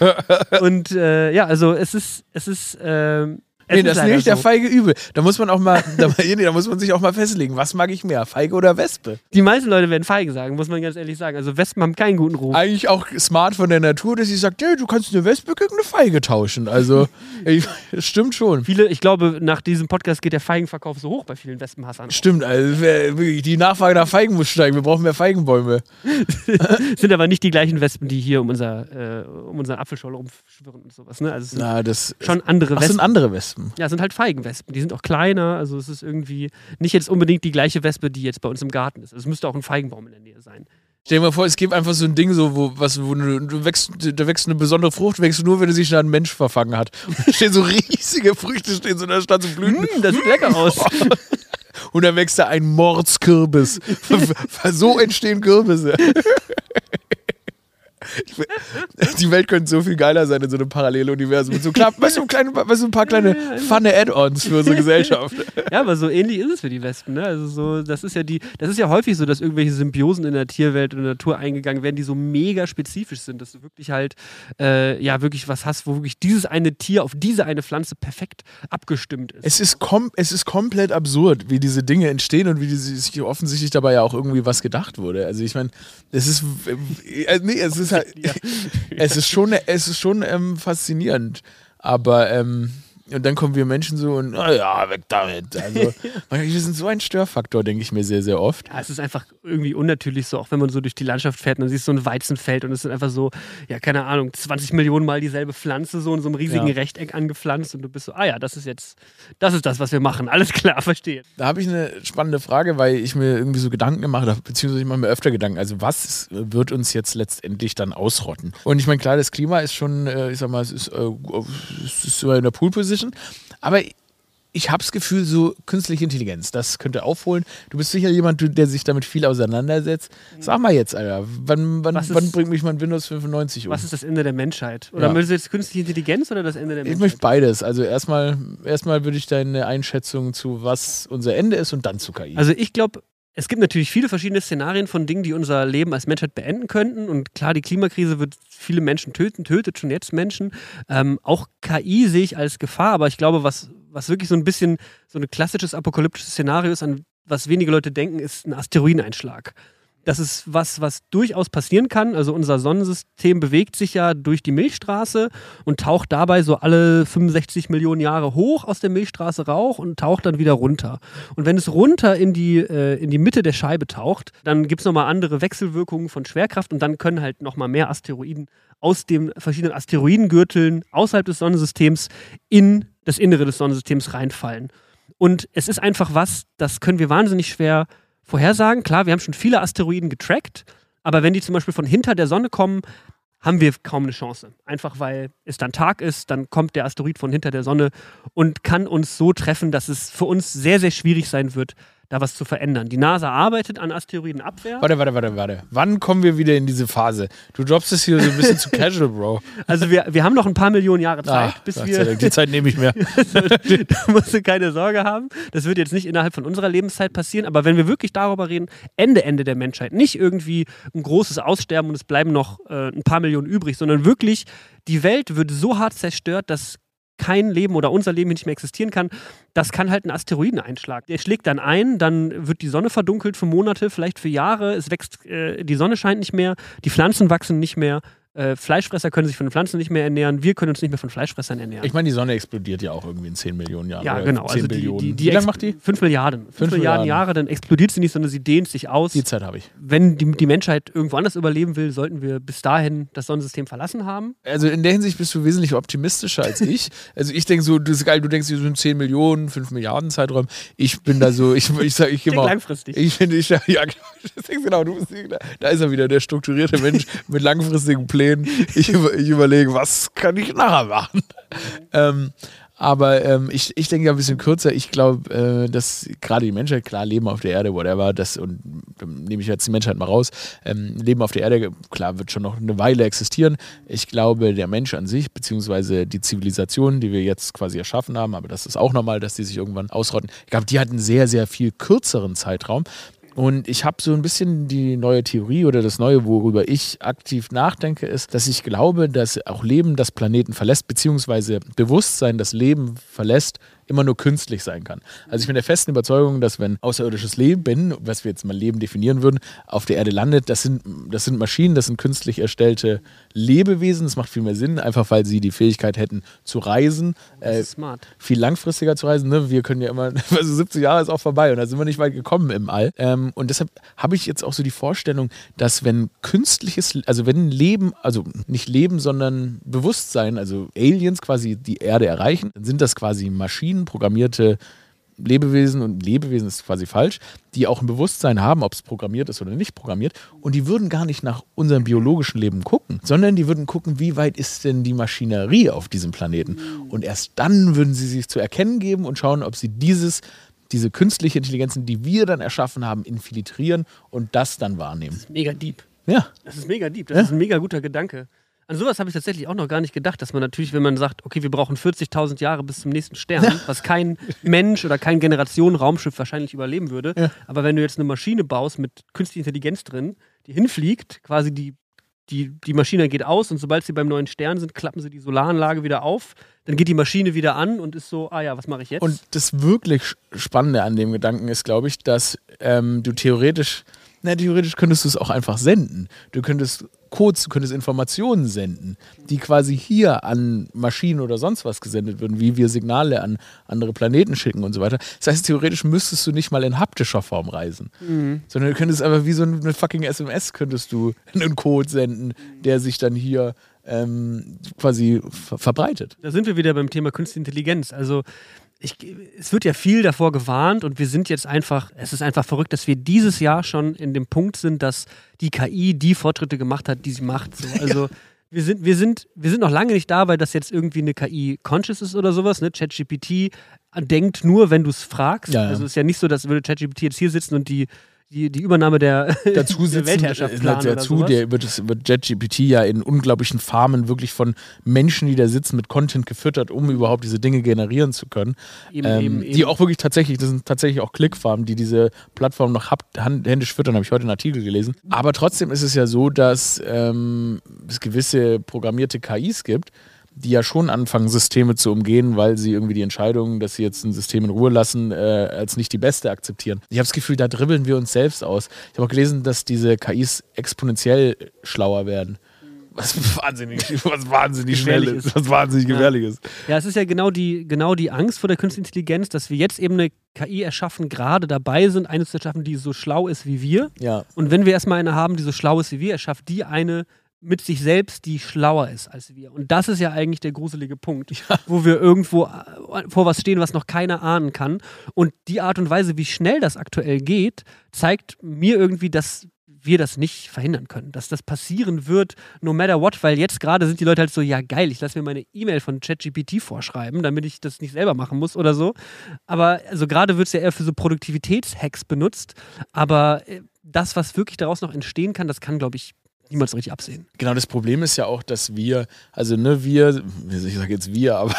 Und äh, ja, also es ist, es ist, ähm, Nee, das nehme ich der so. Feige übel. Da muss man auch mal, da, nee, da muss man sich auch mal festlegen, was mag ich mehr, Feige oder Wespe? Die meisten Leute werden Feige sagen, muss man ganz ehrlich sagen. Also Wespen haben keinen guten Ruf. Eigentlich auch smart von der Natur, dass sie sagt, ja, du kannst eine Wespe gegen eine Feige tauschen. Also, das stimmt schon. Viele, ich glaube, nach diesem Podcast geht der Feigenverkauf so hoch bei vielen Wespenhassern. Stimmt, also die Nachfrage nach Feigen muss steigen. Wir brauchen mehr Feigenbäume. Sind aber nicht die gleichen Wespen, die hier um, unser, äh, um unseren Apfelschorle rumschwirren und sowas. Ne? Also Na, das schon andere Ach, Wespen. sind andere Wespen. Ja, es sind halt Feigenwespen. Die sind auch kleiner. Also es ist irgendwie nicht jetzt unbedingt die gleiche Wespe, die jetzt bei uns im Garten ist. Also es müsste auch ein Feigenbaum in der Nähe sein. Stell dir mal vor, es gibt einfach so ein Ding, so, wo, was, wo du, du wächst, da wächst eine besondere Frucht, wächst nur, wenn er sich da ein Mensch verfangen hat. Und da stehen so riesige Früchte, stehen so da statt so Blüten. Hm, das sieht lecker aus. Und dann wächst da ein Mordskürbis. so entstehen Kürbisse. Die Welt könnte so viel geiler sein in so einem Paralleluniversum. Mit so, klar, weißt du, kleine, weißt du, ein paar kleine funne Add-ons für unsere Gesellschaft. Ja, aber so ähnlich ist es für die Wespen. Ne? Also so, das ist ja die, das ist ja häufig so, dass irgendwelche Symbiosen in der Tierwelt und der Natur eingegangen werden, die so mega spezifisch sind, dass du wirklich halt äh, ja wirklich was hast, wo wirklich dieses eine Tier auf diese eine Pflanze perfekt abgestimmt ist. Es ist, kom es ist komplett absurd, wie diese Dinge entstehen und wie sich offensichtlich dabei ja auch irgendwie was gedacht wurde. Also ich meine, es ist, äh, nee, es ist halt, es ist schon, es ist schon ähm, faszinierend, aber ähm, und dann kommen wir Menschen so und, na ja, weg damit. Also, wir sind so ein Störfaktor, denke ich mir sehr, sehr oft. Ja, es ist einfach irgendwie unnatürlich so, auch wenn man so durch die Landschaft fährt und dann siehst du so ein Weizenfeld und es sind einfach so, ja, keine Ahnung, 20 Millionen Mal dieselbe Pflanze so in so einem riesigen Ja. Rechteck angepflanzt und du bist so, ah ja, das ist jetzt, das ist das, was wir machen. Alles klar, verstehe. Da habe ich eine spannende Frage, weil ich mir irgendwie so Gedanken gemacht habe, beziehungsweise ich mache mir öfter Gedanken. Also, was wird uns jetzt letztendlich dann ausrotten? Und ich meine, klar, das Klima ist schon, äh, ich sag mal, es ist, äh, es ist in der Pool-Position, aber ich habe das Gefühl, so künstliche Intelligenz, das könnte aufholen. Du bist sicher jemand, der sich damit viel auseinandersetzt. Sag mal jetzt, Alter, wann, wann, ist- wann bringt mich mein Windows 95 um? Was ist das Ende der Menschheit? Oder Ja. möchtest du jetzt künstliche Intelligenz oder das Ende der ich Menschheit? möchte beides. Also erstmal, erstmal würde ich deine Einschätzung zu was unser Ende ist und dann zu KI. Also ich glaube, es gibt natürlich viele verschiedene Szenarien von Dingen, die unser Leben als Menschheit beenden könnten. Und klar, die Klimakrise wird viele Menschen töten, tötet schon jetzt Menschen. Ähm, auch KI sehe ich als Gefahr, aber ich glaube, was, was wirklich so ein bisschen so ein klassisches apokalyptisches Szenario ist, an was wenige Leute denken, ist ein Asteroideneinschlag. Das ist was, was durchaus passieren kann. Also unser Sonnensystem bewegt sich ja durch die Milchstraße und taucht dabei so alle 65 Millionen Jahre hoch aus der Milchstraße Rauch und taucht dann wieder runter. Und wenn es runter in die, äh, in die Mitte der Scheibe taucht, dann gibt es nochmal andere Wechselwirkungen von Schwerkraft und dann können halt nochmal mehr Asteroiden aus den verschiedenen Asteroidengürteln außerhalb des Sonnensystems in das Innere des Sonnensystems reinfallen. Und es ist einfach was, das können wir wahnsinnig schwer vorhersagen. Klar, wir haben schon viele Asteroiden getrackt, aber wenn die zum Beispiel von hinter der Sonne kommen, haben wir kaum eine Chance. Einfach weil es dann Tag ist, dann kommt der Asteroid von hinter der Sonne und kann uns so treffen, dass es für uns sehr, sehr schwierig sein wird, da was zu verändern. Die NASA arbeitet an Asteroidenabwehr. Warte, warte, warte, warte. Wann kommen wir wieder in diese Phase? Du droppst es hier so ein bisschen zu casual, Bro. Also wir, wir haben noch ein paar Millionen Jahre Zeit, Ah, bis wir die Zeit nehme ich mir. da musst du keine Sorge haben. Das wird jetzt nicht innerhalb von unserer Lebenszeit passieren, aber wenn wir wirklich darüber reden, Ende, Ende der Menschheit, nicht irgendwie ein großes Aussterben und es bleiben noch äh, ein paar Millionen übrig, sondern wirklich, die Welt wird so hart zerstört, dass kein Leben oder unser Leben nicht mehr existieren kann, das kann halt ein Asteroideneinschlag. Der schlägt dann ein, dann wird die Sonne verdunkelt für Monate, vielleicht für Jahre, es wächst, äh, die Sonne scheint nicht mehr, die Pflanzen wachsen nicht mehr, äh, Fleischfresser können sich von den Pflanzen nicht mehr ernähren, wir können uns nicht mehr von Fleischfressern ernähren. Ich meine, die Sonne explodiert ja auch irgendwie in 10 Millionen Jahren. Ja, genau. 10 Also die, Billionen. die, die Wie lange macht die? 5 Milliarden. 5 Fünf Milliarden Milliarden. Jahre, dann explodiert sie nicht, sondern sie dehnt sich aus. Die Zeit habe ich. Wenn die, die Menschheit irgendwo anders überleben will, sollten wir bis dahin das Sonnensystem verlassen haben. Also in der Hinsicht bist du wesentlich optimistischer als ich. Also ich denke so, das ist geil, du denkst, hier sind 10 Millionen, 5 Milliarden Zeiträumen. Ich bin da so, ich, ich sage, ich gehe mal. langfristig. Ich finde, ich, ja, genau, genau, du bist, da ist er wieder, der strukturierte Mensch mit langfristigen Plänen. Ich, über- ich überlege, was kann ich nachher machen? Ähm, aber ähm, ich, ich denke ja ein bisschen kürzer. Ich glaube, äh, dass gerade die Menschheit, klar, Leben auf der Erde, whatever, das, und dann nehme ich jetzt die Menschheit mal raus, ähm, Leben auf der Erde, klar, wird schon noch eine Weile existieren. Ich glaube, der Mensch an sich, beziehungsweise die Zivilisation, die wir jetzt quasi erschaffen haben, aber das ist auch normal, dass die sich irgendwann ausrotten. Ich glaube, die hat einen sehr, sehr viel kürzeren Zeitraum Und ich habe so ein bisschen die neue Theorie oder das Neue, worüber ich aktiv nachdenke, ist, dass ich glaube, dass auch Leben das Planeten verlässt, beziehungsweise Bewusstsein das Leben verlässt, immer nur künstlich sein kann. Also ich bin der festen Überzeugung, dass wenn außerirdisches Leben, was wir jetzt mal Leben definieren würden, auf der Erde landet, das sind, das sind Maschinen, das sind künstlich erstellte Lebewesen. Das macht viel mehr Sinn, einfach weil sie die Fähigkeit hätten zu reisen. Äh, smart. Viel langfristiger zu reisen. Ne? Wir können ja immer, also 70 Jahre ist auch vorbei und da sind wir nicht weit gekommen im All. Ähm, und deshalb habe ich jetzt auch so die Vorstellung, dass wenn künstliches, also wenn Leben, also nicht Leben, sondern Bewusstsein, also Aliens quasi die Erde erreichen, dann sind das quasi Maschinen, programmierte Lebewesen und Lebewesen ist quasi falsch, die auch ein Bewusstsein haben, ob es programmiert ist oder nicht programmiert. Und die würden gar nicht nach unserem biologischen Leben gucken, sondern die würden gucken, wie weit ist denn die Maschinerie auf diesem Planeten. Und erst dann würden sie sich zu erkennen geben und schauen, ob sie dieses, diese künstliche Intelligenzen, die wir dann erschaffen haben, infiltrieren und das dann wahrnehmen. Das ist mega deep. Ja. Das ist mega deep. Das ja. ist ein mega guter Gedanke. An sowas habe ich tatsächlich auch noch gar nicht gedacht, dass man natürlich, wenn man sagt, okay, wir brauchen 40.000 Jahre bis zum nächsten Stern, was kein Mensch oder kein Generationen-Raumschiff wahrscheinlich überleben würde. Ja. Aber wenn du jetzt eine Maschine baust mit künstlicher Intelligenz drin, die hinfliegt, quasi die, die, die Maschine geht aus und sobald sie beim neuen Stern sind, klappen sie die Solaranlage wieder auf, dann geht die Maschine wieder an und ist so, ah ja, was mache ich jetzt? Und das wirklich Spannende an dem Gedanken ist, glaube ich, dass ähm, du theoretisch na, theoretisch könntest du es auch einfach senden. Du könntest Codes, du könntest Informationen senden, die quasi hier an Maschinen oder sonst was gesendet würden, wie wir Signale an andere Planeten schicken und so weiter. Das heißt, theoretisch müsstest du nicht mal in haptischer Form reisen, mhm. sondern du könntest einfach wie so eine fucking SMS könntest du einen Code senden, der sich dann hier ähm, quasi ver verbreitet. Da sind wir wieder beim Thema Künstliche Intelligenz. Also ich, es wird ja viel davor gewarnt und wir sind jetzt einfach, es ist einfach verrückt, dass wir dieses Jahr schon in dem Punkt sind, dass die KI die Fortschritte gemacht hat, die sie macht. So, also ja. wir, sind, wir, sind, wir sind noch lange nicht da, weil das jetzt irgendwie eine KI conscious ist oder sowas. Ne? ChatGPT denkt nur, wenn du es fragst. Ja, ja. Also es ist ja nicht so, dass würde ChatGPT jetzt hier sitzen und die die, die Übernahme der, dazu der Weltherrschaft planen dazu, der wird, wird JetGPT ja in unglaublichen Farmen wirklich von Menschen, die da sitzen, mit Content gefüttert, um überhaupt diese Dinge generieren zu können. Eben, ähm, eben, eben. Die auch wirklich tatsächlich, das sind tatsächlich auch Klickfarmen, die diese Plattform noch händisch füttern, habe ich heute einen Artikel gelesen. Aber trotzdem ist es ja so, dass ähm, es gewisse programmierte KIs gibt, die ja schon anfangen, Systeme zu umgehen, weil sie irgendwie die Entscheidung, dass sie jetzt ein System in Ruhe lassen, äh, als nicht die beste akzeptieren. Ich habe das Gefühl, da dribbeln wir uns selbst aus. Ich habe auch gelesen, dass diese KIs exponentiell schlauer werden. Was wahnsinnig, was wahnsinnig schnell ist, was wahnsinnig gefährlich ja. ist. Ja, es ist ja genau die, genau die Angst vor der künstlichen Intelligenz, dass wir jetzt eben eine KI erschaffen, gerade dabei sind, eine zu erschaffen, die so schlau ist wie wir. Ja. Und wenn wir erstmal eine haben, die so schlau ist wie wir, erschafft die eine, mit sich selbst, die schlauer ist als wir. Und das ist ja eigentlich der gruselige Punkt, ja. wo wir irgendwo äh, vor was stehen, was noch keiner ahnen kann. Und die Art und Weise, wie schnell das aktuell geht, zeigt mir irgendwie, dass wir das nicht verhindern können, dass das passieren wird, no matter what, weil jetzt gerade sind die Leute halt so, ja geil, ich lasse mir meine E-Mail von ChatGPT vorschreiben, damit ich das nicht selber machen muss oder so. Aber also gerade wird es ja eher für so Produktivitätshacks benutzt, aber äh, das, was wirklich daraus noch entstehen kann, das kann, glaube ich, niemals richtig absehen. Genau, das Problem ist ja auch, dass wir, also ne, wir, ich sage jetzt wir, aber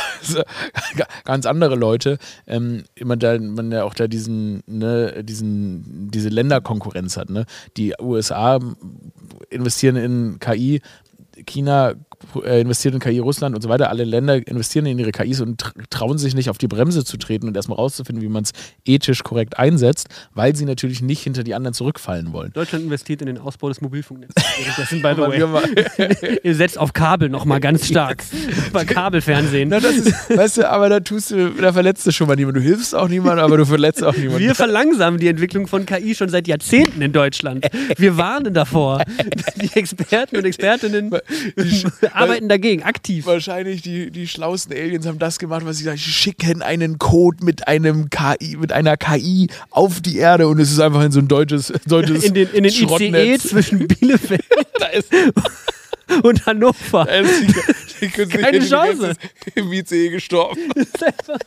ganz andere Leute, ähm, immer da, man ja auch da diesen, ne, diesen, diese Länderkonkurrenz hat. Ne? Die USA investieren in KI, China investiert in KI Russland und so weiter. Alle Länder investieren in ihre KIs und trauen sich nicht auf die Bremse zu treten und erstmal rauszufinden, wie man es ethisch korrekt einsetzt, weil sie natürlich nicht hinter die anderen zurückfallen wollen. Deutschland investiert in den Ausbau des Mobilfunknetzes. Das sind by the way. Ihr setzt auf Kabel nochmal ganz stark. Bei Kabelfernsehen. Na, das ist, weißt du, aber da tust du, da verletzt du schon mal niemanden. Du hilfst auch niemandem, aber du verletzt auch niemanden. Wir verlangsamen die Entwicklung von KI schon seit Jahrzehnten in Deutschland. Wir warnen davor. Die Experten und Expertinnen arbeiten dagegen, aktiv. Wahrscheinlich die, die schlauesten Aliens haben das gemacht, was sie sagen, sie schicken einen Code mit einem KI, mit einer KI auf die Erde und es ist einfach in so ein deutsches, deutsches In den, in den ICE zwischen Bielefeld und Hannover. Da ist die, die Keine Chance. Im ICE gestorben. Das ist einfach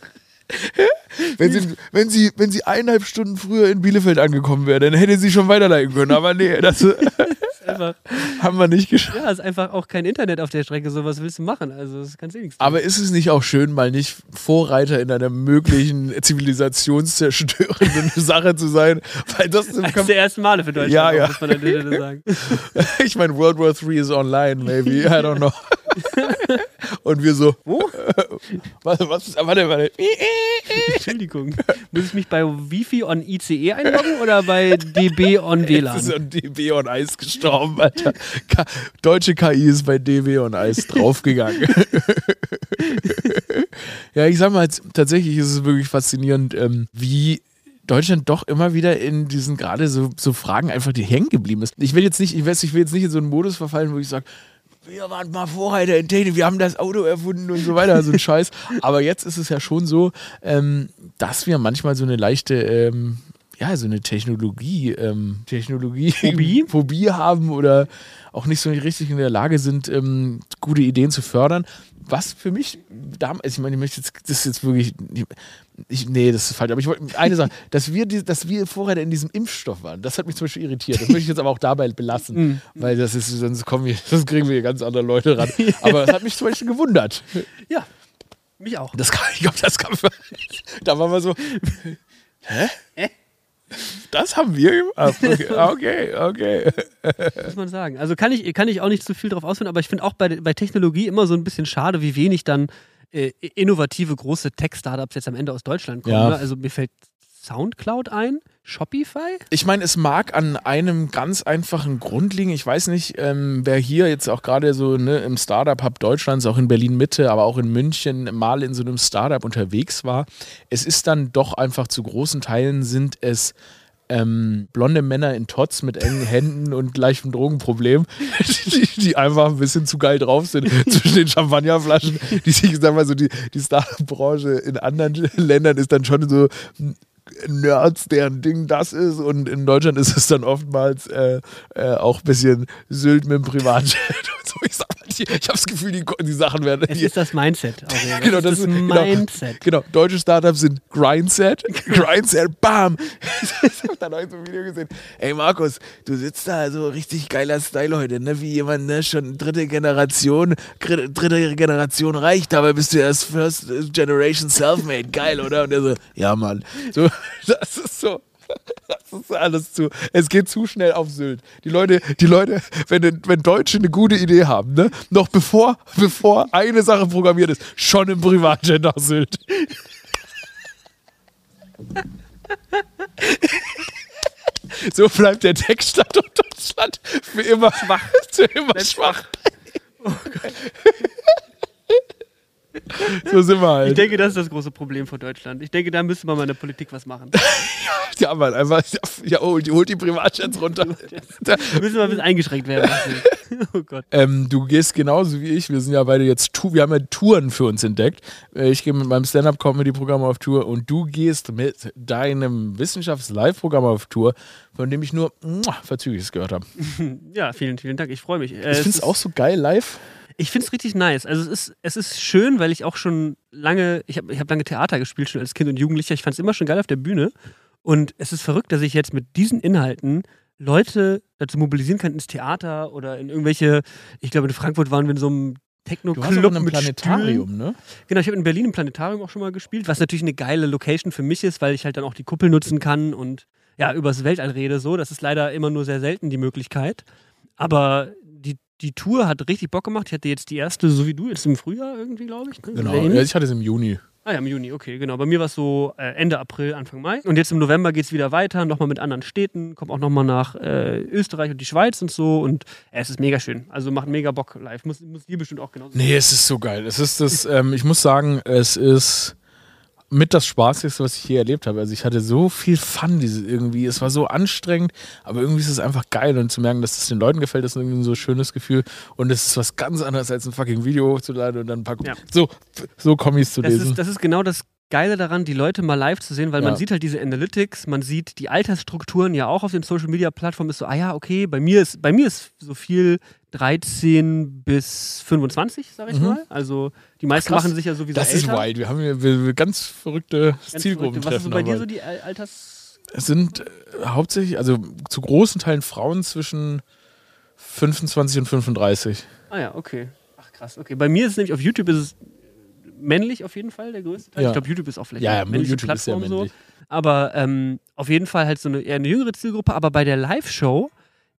wenn, sie, wenn, sie, wenn sie eineinhalb Stunden früher in Bielefeld angekommen wäre, dann hätte sie schon weiterleiten können. Aber nee, das, einfach, Haben wir nicht geschafft. ja, ist einfach auch kein Internet auf der Strecke. So was willst du machen? Also, das kannst du eh nichts. Aber ist es nicht auch schön, mal nicht Vorreiter in einer möglichen zivilisationszerstörenden Sache zu sein? Weil das Eines der ersten Male für Deutschland, Ja, auch, ja. muss man an der Stelle sagen. ich meine, World War III is online, maybe. I don't know. Und wir so, Wo? warte, was, warte, warte. Entschuldigung. Muss ich mich bei Wifi on ICE einloggen oder bei DB on Jetzt ist WLAN? an DB on Eis gestorben, Alter. K Deutsche KI ist bei DB on Eis draufgegangen. ja, ich sag mal, tatsächlich ist es wirklich faszinierend, ähm, wie Deutschland doch immer wieder in diesen gerade so, so Fragen einfach die hängen geblieben ist. Ich will jetzt nicht, ich weiß, ich will jetzt nicht in so einen Modus verfallen, wo ich sage, wir waren mal Vorreiter in Technik, wir haben das Auto erfunden und so weiter, so ein Scheiß. Aber jetzt ist es ja schon so, ähm, dass wir manchmal so eine leichte, ähm, ja, so eine Technologie, ähm, Technologie Phobie? Phobie haben oder auch nicht so richtig in der Lage sind, ähm, gute Ideen zu fördern. Was für mich damals, ich meine, ich möchte jetzt, das ist jetzt wirklich, ich, nee, das ist falsch, aber ich wollte eine Sache, dass wir, die, dass wir Vorreiter in diesem Impfstoff waren, das hat mich zum Beispiel irritiert. Das möchte ich jetzt aber auch dabei belassen, weil das ist, sonst kommen wir, sonst kriegen wir hier ganz andere Leute ran. Aber das hat mich zum Beispiel gewundert. Ja, mich auch. Das kann, ich glaube, das kann Da waren wir so, hä? Hä? Das haben wir gemacht. Okay, okay. muss man sagen. Also kann ich, kann ich auch nicht zu viel drauf ausführen, aber ich finde auch bei, bei Technologie immer so ein bisschen schade, wie wenig dann äh, innovative große Tech-Startups jetzt am Ende aus Deutschland kommen. Ja. Ne? Also mir fällt Soundcloud ein, Shopify. Ich meine, es mag an einem ganz einfachen Grund liegen. Ich weiß nicht, ähm, wer hier jetzt auch gerade so ne, im Startup-Hub Deutschlands, auch in Berlin-Mitte, aber auch in München mal in so einem Startup unterwegs war. Es ist dann doch einfach zu großen Teilen sind es ähm, blonde Männer in Tots mit engen Händen und gleichem Drogenproblem, die, die einfach ein bisschen zu geil drauf sind zwischen den Champagnerflaschen, die sich, sag mal so, die, die Startup-Branche in anderen Ländern ist dann schon so Nerds, deren Ding das ist. Und in Deutschland ist es dann oftmals äh, äh, auch ein bisschen Sylt mit dem Privatjet so. Ich sag mal, die, ich habe das Gefühl, die, die Sachen werden. Es Die, ist das Mindset. Auch. Genau, das, das ist genau. Mindset. genau, deutsche Startups sind Grindset. Grindset, bam. ich habe da neulich so ein Video gesehen. Ey Markus, du sitzt da so richtig geiler Style heute, ne? Wie jemand, ne? Schon dritte Generation, dritte Generation reich, dabei bist du erst First Generation Selfmade. Geil, oder? Und er so, ja Mann. So, das ist so. Das ist alles zu. Es geht zu schnell auf Sylt. Die Leute, die Leute, wenn, wenn Deutsche eine gute Idee haben, ne, noch bevor, bevor eine Sache programmiert ist, schon im Privatjet nach Sylt. So bleibt der Textstandort Deutschland für immer schwach. Für immer schwach. so sind wir Ich halt. denke, das ist das große Problem von Deutschland. Ich denke, da müsste man mal in der Politik was machen. Ja, Mann, einfach, ja, holt, holt die Privatjets runter. Da, müssen wir ein bisschen eingeschränkt werden. oh Gott. Ähm, du gehst genauso wie ich. Wir sind ja beide jetzt, wir haben ja Touren für uns entdeckt. Äh, Ich gehe mit meinem Stand-Up-Comedy-Programm auf Tour und du gehst mit deinem Wissenschafts-Live-Programm auf Tour, von dem ich nur Verzügliches gehört habe. Ja, vielen, vielen Dank. Ich freue mich. Äh, Ich finde es auch so geil live. Ich finde es richtig nice. Also es ist, es ist schön, weil ich auch schon lange, ich habe ich hab lange Theater gespielt, schon als Kind und Jugendlicher. Ich fand es immer schon geil auf der Bühne. Und es ist verrückt, dass ich jetzt mit diesen Inhalten Leute dazu mobilisieren kann ins Theater oder in irgendwelche, ich glaube in Frankfurt waren wir in so einem Du warst auch Techno-Club in einem mit Planetarium, Stühlen. ne? Genau, ich habe in Berlin im Planetarium auch schon mal gespielt, was natürlich eine geile Location für mich ist, weil ich halt dann auch die Kuppel nutzen kann und ja, übers Weltall rede so. Das ist leider immer nur sehr selten die Möglichkeit. Aber die, Tour hat richtig Bock gemacht. Ich hatte jetzt die erste, so wie du, jetzt im Frühjahr irgendwie, glaube ich. Ne? Genau. Ja, ähnlich. ich hatte es im Juni. Ah ja, im Juni, okay, genau. Bei mir war es so äh, Ende April, Anfang Mai. Und jetzt im November geht es wieder weiter, nochmal mit anderen Städten, kommt auch nochmal nach äh, Österreich und die Schweiz und so. Und äh, es ist mega schön. Also macht mega Bock live. Muss, muss dir bestimmt auch genauso. Nee, es ist so geil. Es ist das, ähm, ich muss sagen, es ist mit das Spaßigste, was ich je erlebt habe. Also ich hatte so viel Fun diese irgendwie. Es war so anstrengend, aber irgendwie ist es einfach geil und zu merken, dass es den Leuten gefällt, ist irgendwie so ein schönes Gefühl. Und es ist was ganz anderes als ein fucking Video hochzuladen und dann ein paar Ja. so so Kommis zu Das lesen. ist, das ist genau das Geile daran, die Leute mal live zu sehen, weil Ja. man sieht halt diese Analytics, man sieht die Altersstrukturen ja auch auf den Social Media Plattformen. Ist so, ah ja, okay, bei mir ist, bei mir ist so viel 13 bis 25, sag ich Mhm. mal. Also die meisten machen sich ja sowieso das älter. ist wild. Wir haben hier ganz verrückte Ganz Zielgruppen verrückt. Was ist so bei dir so die Al- Alters... es sind äh, hauptsächlich, also zu großen Teilen Frauen zwischen 25 und 35. Ah ja, okay. Ach krass, okay. Bei mir ist es nämlich auf YouTube ist es männlich auf jeden Fall der größte Teil. Ja. Ich glaube, YouTube ist auch vielleicht Ja, eine männliche YouTube ist Plattform so. männlich. Aber ähm, auf jeden Fall halt so eine eher eine jüngere Zielgruppe. Aber bei der Live-Show,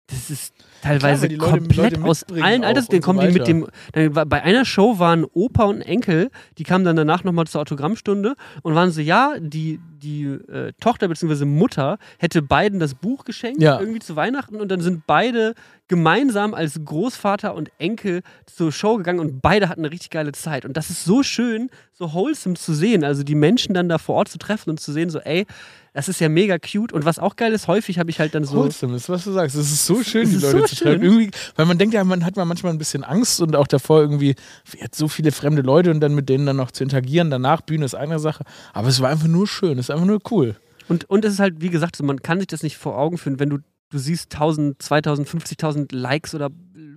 das ist teilweise Leute- komplett aus allen Altersgruppen und kommen so die mit dem. Dann bei einer Show waren Opa und Enkel, die kamen dann danach nochmal zur Autogrammstunde und waren so, ja, die, die äh, Tochter bzw. Mutter hätte beiden das Buch geschenkt, Ja. irgendwie zu Weihnachten und dann sind beide gemeinsam als Großvater und Enkel zur Show gegangen und beide hatten eine richtig geile Zeit. Und das ist so schön, so wholesome zu sehen. Also die Menschen dann da vor Ort zu treffen und zu sehen, so, ey, das ist ja mega cute. Und was auch geil ist, häufig habe ich halt dann so. Wholesome ist, was du sagst. Es ist so schön, die Leute so zu treffen. schön. Irgendwie, weil man denkt ja, man hat man manchmal ein bisschen Angst und auch davor irgendwie, jetzt so viele fremde Leute und dann mit denen dann noch zu interagieren. Danach Bühne ist eine Sache. Aber es war einfach nur schön, es ist einfach nur cool. Und, und es ist halt, wie gesagt, so, man kann sich das nicht vor Augen führen, wenn du, du siehst 1000, 2000, 50.000 Likes oder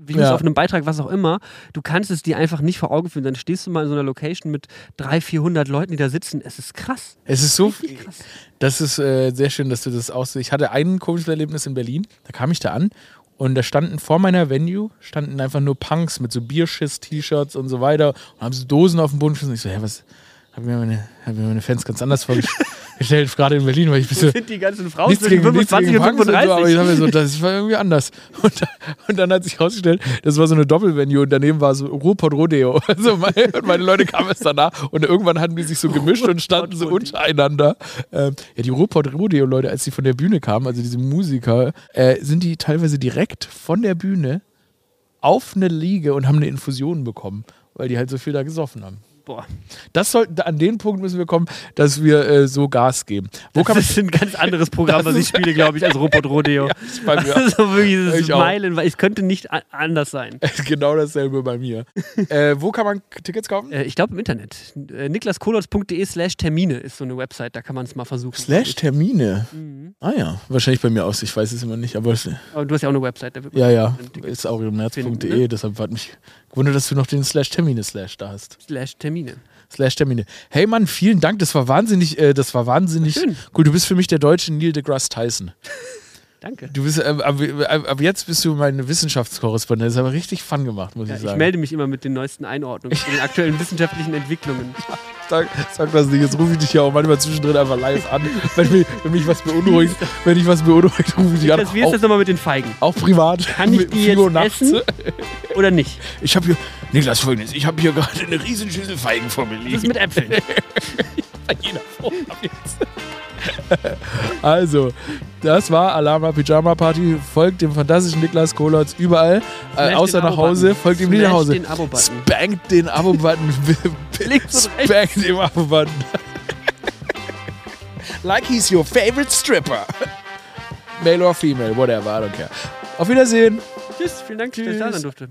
Views Ja. auf einem Beitrag, was auch immer. Du kannst es dir einfach nicht vor Augen führen. Dann stehst du mal in so einer Location mit 300, 400 Leuten, die da sitzen. Es ist krass. Es ist so, Richtig krass. das ist äh, sehr schön, dass du das aussiehst. Ich hatte ein komisches Erlebnis in Berlin. Da kam ich da an und da standen vor meiner Venue, standen einfach nur Punks mit so Bierschiss-T-Shirts und so weiter und haben so Dosen auf den Boden geschossen. Ich so, hä, was, hab mir meine, hab mir meine Fans ganz anders vorgestellt, gerade in Berlin, weil ich ein Wo bisschen... sind die ganzen Frauen Nichts zwischen gegen, nichts 25 gegen und Punks und so, aber ich 35? so, das war irgendwie anders. Und, und dann hat sich herausgestellt, das war so eine Doppelvenue und daneben war so Ruhrpott Rodeo. Also meine, und meine Leute kamen erst danach und irgendwann hatten die sich so gemischt und standen so untereinander. Ähm, ja, die Ruhrpott Rodeo Leute, als die von der Bühne kamen, also diese Musiker, äh, sind die teilweise direkt von der Bühne auf eine Liege und haben eine Infusion bekommen, weil die halt so viel da gesoffen haben. Boah, Das soll, an den Punkt müssen wir kommen, dass wir äh, so Gas geben. Wo das ist ein ganz anderes Programm, was ich spiele, glaube ich, als Robot Rodeo. bei mir Also wirklich, das Ich ist. Meilen, weil es könnte nicht anders sein. genau dasselbe bei mir. äh, wo kann man Tickets kaufen? Äh, ich glaube im Internet. Äh, niklaskolotz.de slash Termine ist so eine Website, da kann man es mal versuchen. Slash Termine. Mhm. Ah ja, wahrscheinlich bei mir aus. Ich weiß es immer nicht, aber Aber du hast ja auch eine Website, da wird ja, ja, ist auch im März.de. ne? Deshalb hat mich gewundert, dass du noch den Slash Termine Slash da hast. slash Termine. Slash Termine. Hey Mann, vielen Dank. Das war wahnsinnig, äh, das war wahnsinnig Schön. cool. Du bist für mich der deutsche Neil deGrasse Tyson. Danke. Du bist, äh, ab, ab, ab jetzt bist du meine Wissenschaftskorrespondent. Das ist aber richtig fun gemacht, muss Ja, ich ich sagen. melde mich immer mit den neuesten Einordnungen den aktuellen wissenschaftlichen Entwicklungen. Sag, sag das nicht, jetzt rufe ich dich ja auch manchmal zwischendrin einfach live an. Wenn mich, wenn mich was beunruhigt, wenn ich was beunruhigt, rufe ich dich an. Das, wie ist Auch, das nochmal mit den Feigen? auch privat. Kann ich die 4 Uhr jetzt nachts. essen oder nicht? Ich habe hier, Niklas, folgendes, ich habe hier gerade eine riesen Schüssel Feigen vor mir Das liegen. ist mit Äpfeln. Bei jeder Form ab jetzt. Also, das war Alama Pyjama Party. Folgt dem fantastischen Niklas Kolotz überall, äh, außer nach Hause. Folgt ihm nie nach Hause. den. Spankt den Abo-Button. Spankt den Abo-Button. like he's your favorite stripper. Male or female, whatever, I don't care. Auf Wiedersehen. Tschüss, vielen Dank, dass ich da Tschüss. sein durfte.